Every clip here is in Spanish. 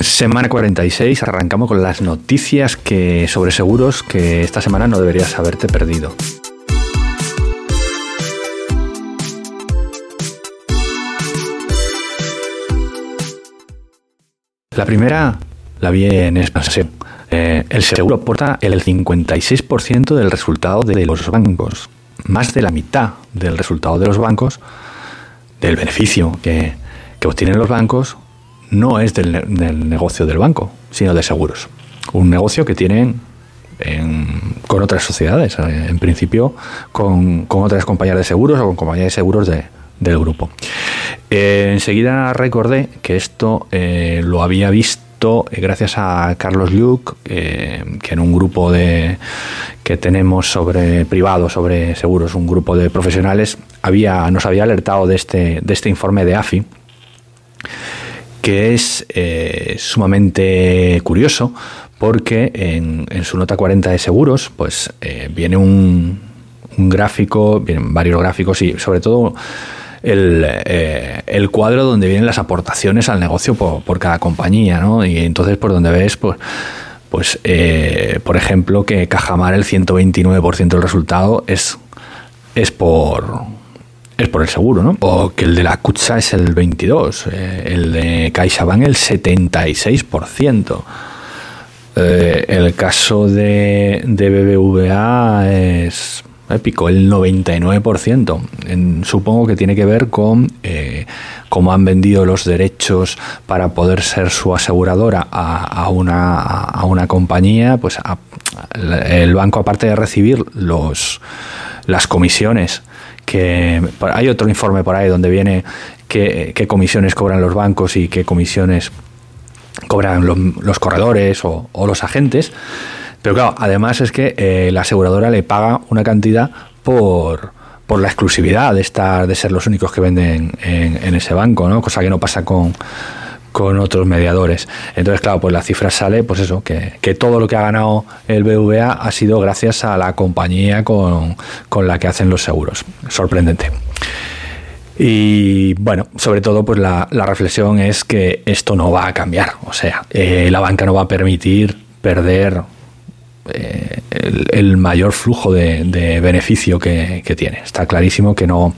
Semana 46, arrancamos con las noticias que sobre seguros que esta semana no deberías haberte perdido. La primera la vi en expansión. Eh, el seguro aporta el 56% del resultado de los bancos, más de la mitad del resultado de los bancos, del beneficio que, que obtienen los bancos, no es del, negocio del banco, sino de seguros. Un negocio que tienen con otras sociedades, eh, en principio con, otras compañías de seguros o con compañías de seguros del grupo. Eh, enseguida recordé que esto eh, lo había visto gracias a Carlos Luke, que en un grupo de que tenemos sobre privado, sobre seguros, un grupo de profesionales, había, nos había alertado de este, de este informe de AFI que es eh, sumamente curioso porque en, su nota 40 de seguros pues eh, viene un, gráfico, vienen varios gráficos y sobre todo eh, el, cuadro donde vienen las aportaciones al negocio por, cada compañía, ¿no? Y entonces por donde ves, pues, pues por ejemplo, que Cajamar el 129% del resultado es, es por es por el seguro, ¿no? O que el de la Kutsa es el 22, eh, el de CaixaBank el 76%. Eh, el caso de, de, BBVA es épico, el 99%. supongo que tiene que ver con eh, cómo han vendido los derechos para poder ser su aseguradora a, una, a una compañía, pues el banco aparte de recibir los, las comisiones que hay otro informe por ahí donde viene qué, comisiones cobran los bancos y qué comisiones cobran los, corredores o, los agentes. Pero claro, además es que eh, la aseguradora le paga una cantidad por, por la exclusividad de estar de ser los únicos que venden en, en ese banco, ¿no? Cosa que no pasa con con otros mediadores. Entonces, claro, pues la cifra sale, pues eso, que, todo lo que ha ganado el BVA ha sido gracias a la compañía con, la que hacen los seguros. Sorprendente. Y bueno, sobre todo, pues la, reflexión es que esto no va a cambiar. O sea, eh, la banca no va a permitir perder eh, el, mayor flujo de, beneficio que, tiene. Está clarísimo que no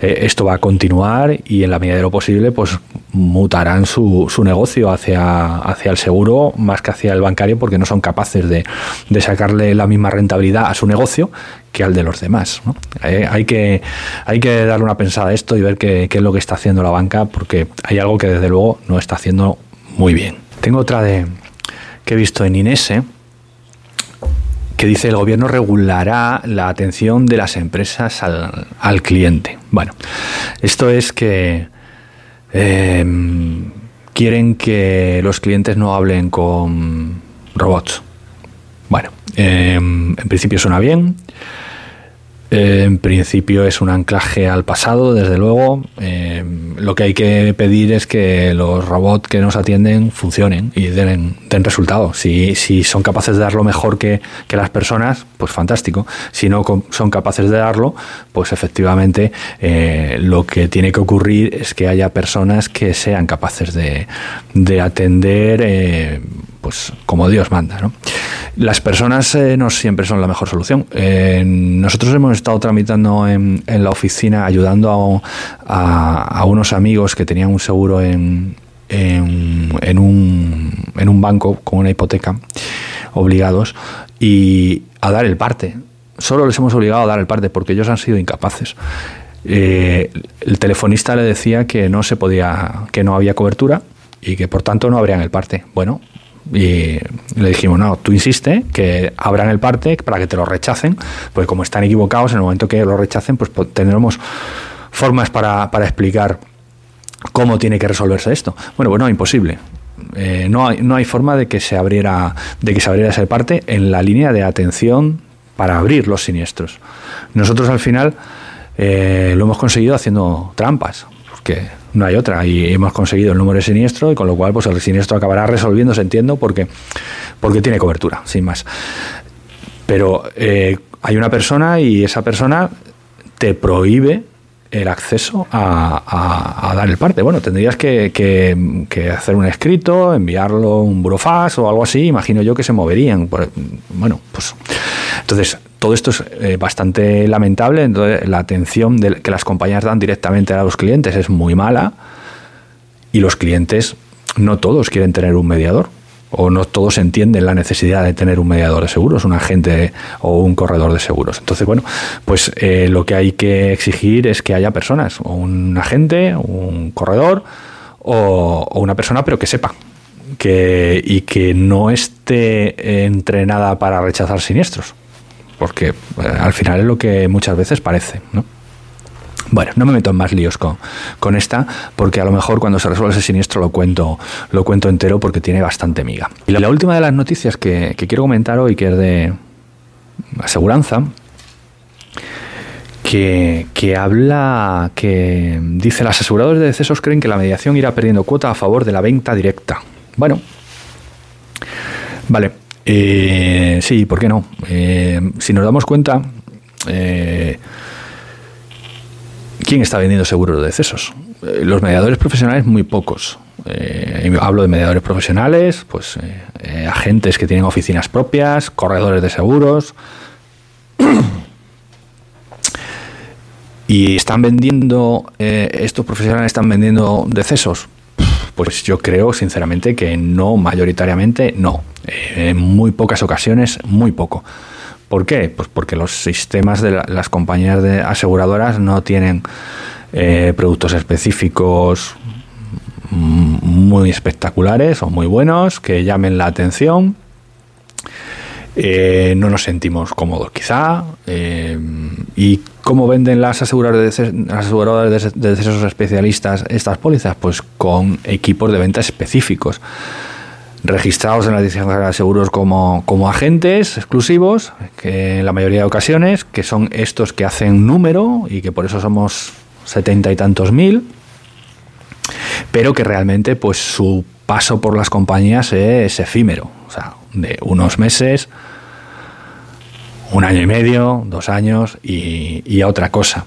eh, esto va a continuar y en la medida de lo posible pues mutarán su, su, negocio hacia, hacia el seguro más que hacia el bancario porque no son capaces de, sacarle la misma rentabilidad a su negocio que al de los demás. Eh, hay, que, hay que darle una pensada a esto y ver qué, qué es lo que está haciendo la banca porque hay algo que desde luego no está haciendo muy bien. Tengo otra de que he visto en Inese que dice el gobierno regulará la atención de las empresas al, cliente. Bueno, esto es que em, quieren que los clientes no hablen con robots. Bueno, em, en principio suena bien. En principio es un anclaje al pasado, desde luego. Eh, lo que hay que pedir es que los robots que nos atienden funcionen y den, den resultados. Si, si, son capaces de dar lo mejor que, las personas, pues fantástico. Si no son capaces de darlo, pues efectivamente eh, lo que tiene que ocurrir es que haya personas que sean capaces de, de atender. Pues como Dios manda. ¿no? Las personas eh, no siempre son la mejor solución. Eh, nosotros hemos estado tramitando en, la oficina, ayudando a, unos amigos que tenían un seguro en, un, en un banco con una hipoteca, obligados, y a dar el parte. Solo les hemos obligado a dar el parte porque ellos han sido incapaces. Eh, el telefonista le decía que no se podía, que no había cobertura y que por tanto no habrían el parte. Bueno, y le dijimos, no, tú insiste que abran el parte para que te lo rechacen, porque como están equivocados, en el momento que lo rechacen, pues tendremos formas para, explicar cómo tiene que resolverse esto. Bueno, bueno, imposible. Eh, no, hay, no hay forma de que se abriera de que se abriera esa parte en la línea de atención para abrir los siniestros. Nosotros al final eh, lo hemos conseguido haciendo trampas, porque no hay otra. Y hemos conseguido el número de siniestro y con lo cual pues el siniestro acabará resolviéndose, entiendo, porque, porque tiene cobertura, sin más. Pero eh, hay una persona y esa persona te prohíbe el acceso a, dar el parte. Bueno, tendrías que, hacer un escrito, enviarlo un burofax o algo así, imagino yo que se moverían. Bueno, pues entonces todo esto es eh, bastante lamentable, entonces la atención que las compañías dan directamente a los clientes es muy mala y los clientes no todos quieren tener un mediador o no todos entienden la necesidad de tener un mediador de seguros, un agente o un corredor de seguros. Entonces, bueno, pues eh, lo que hay que exigir es que haya personas, o un agente, un corredor o, una persona, pero que sepa. Que, y que no esté entrenada para rechazar siniestros, porque eh, al final es lo que muchas veces parece, ¿no? Bueno, no me meto en más líos con, con, esta, porque a lo mejor cuando se resuelve ese siniestro lo cuento, lo cuento entero porque tiene bastante miga. Y la, última de las noticias que, quiero comentar hoy, que es de aseguranza, que, que, habla, que dice, las aseguradoras de decesos creen que la mediación irá perdiendo cuota a favor de la venta directa. Bueno, vale, eh, sí, ¿por qué no? Eh, si nos damos cuenta, eh, ¿Quién está vendiendo seguros de decesos? Eh, los mediadores profesionales, muy pocos. Hablo de mediadores profesionales, pues agentes que tienen oficinas propias, corredores de seguros. ¿Y están vendiendo, estos profesionales están vendiendo decesos? Pues yo creo sinceramente que no, mayoritariamente no. en muy pocas ocasiones, muy poco. ¿Por qué? Pues porque los sistemas de las compañías de aseguradoras no tienen eh, productos específicos muy espectaculares o muy buenos que llamen la atención. Eh, no nos sentimos cómodos quizá. Eh, ¿Y cómo venden las aseguradoras de, aseguradoras de, de especialistas estas pólizas? Pues con equipos de venta específicos registrados en la Dirección de Seguros como, como agentes exclusivos, que en la mayoría de ocasiones, que son estos que hacen número y que por eso somos setenta y tantos mil, pero que realmente pues su paso por las compañías es efímero, o sea, de unos meses, un año y medio, dos años y, a otra cosa.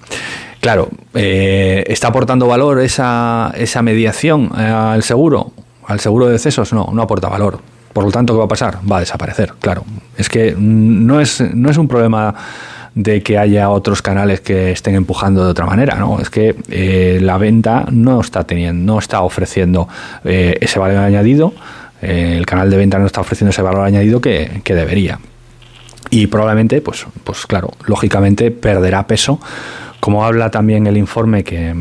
Claro, eh, ¿está aportando valor esa, esa mediación al seguro? al seguro de decesos no, no aporta valor. Por lo tanto, ¿qué va a pasar? Va a desaparecer, claro. Es que no es, no es un problema de que haya otros canales que estén empujando de otra manera, ¿no? Es que eh, la venta no está teniendo, no está ofreciendo eh, ese valor añadido, eh, el canal de venta no está ofreciendo ese valor añadido que debería. Y probablemente, pues, pues claro, lógicamente perderá peso, como habla también el informe que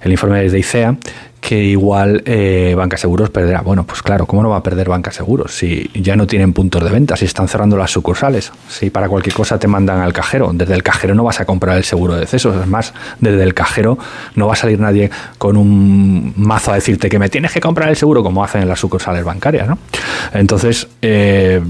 el informe de ICEA, que igual eh, Banca Seguros perderá. Bueno, pues claro, ¿cómo no va a perder Banca Seguros si ya no tienen puntos de venta, si están cerrando las sucursales, si para cualquier cosa te mandan al cajero? Desde el cajero no vas a comprar el seguro de decesos, es más, desde el cajero no va a salir nadie con un mazo a decirte que me tienes que comprar el seguro como hacen en las sucursales bancarias, ¿no? Entonces, eh,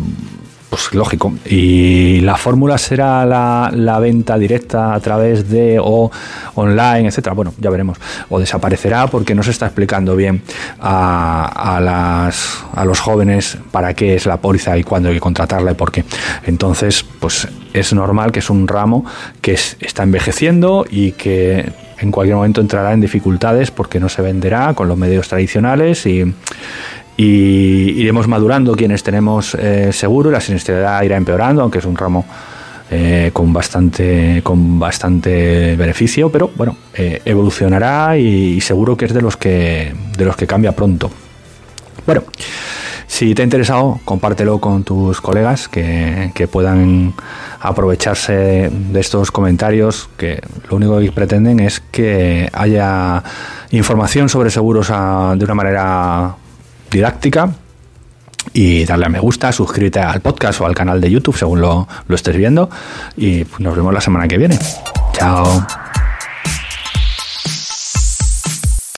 pues lógico. Y la fórmula será la, venta directa a través de o online, etcétera. Bueno, ya veremos. O desaparecerá porque no se está explicando bien a, las, a los jóvenes para qué es la póliza y cuándo hay que contratarla y por qué. Entonces, pues es normal que es un ramo que está envejeciendo y que en cualquier momento entrará en dificultades porque no se venderá con los medios tradicionales y y iremos madurando quienes tenemos eh, seguro la siniestralidad irá empeorando, aunque es un ramo eh, con bastante con bastante beneficio, pero bueno, eh, evolucionará y, seguro que es de los que de los que cambia pronto. Bueno, si te ha interesado, compártelo con tus colegas que, puedan aprovecharse de estos comentarios que lo único que pretenden es que haya información sobre seguros a, de una manera didáctica y darle a me gusta, suscríbete al podcast o al canal de YouTube según lo, lo estés viendo y nos vemos la semana que viene. Chao.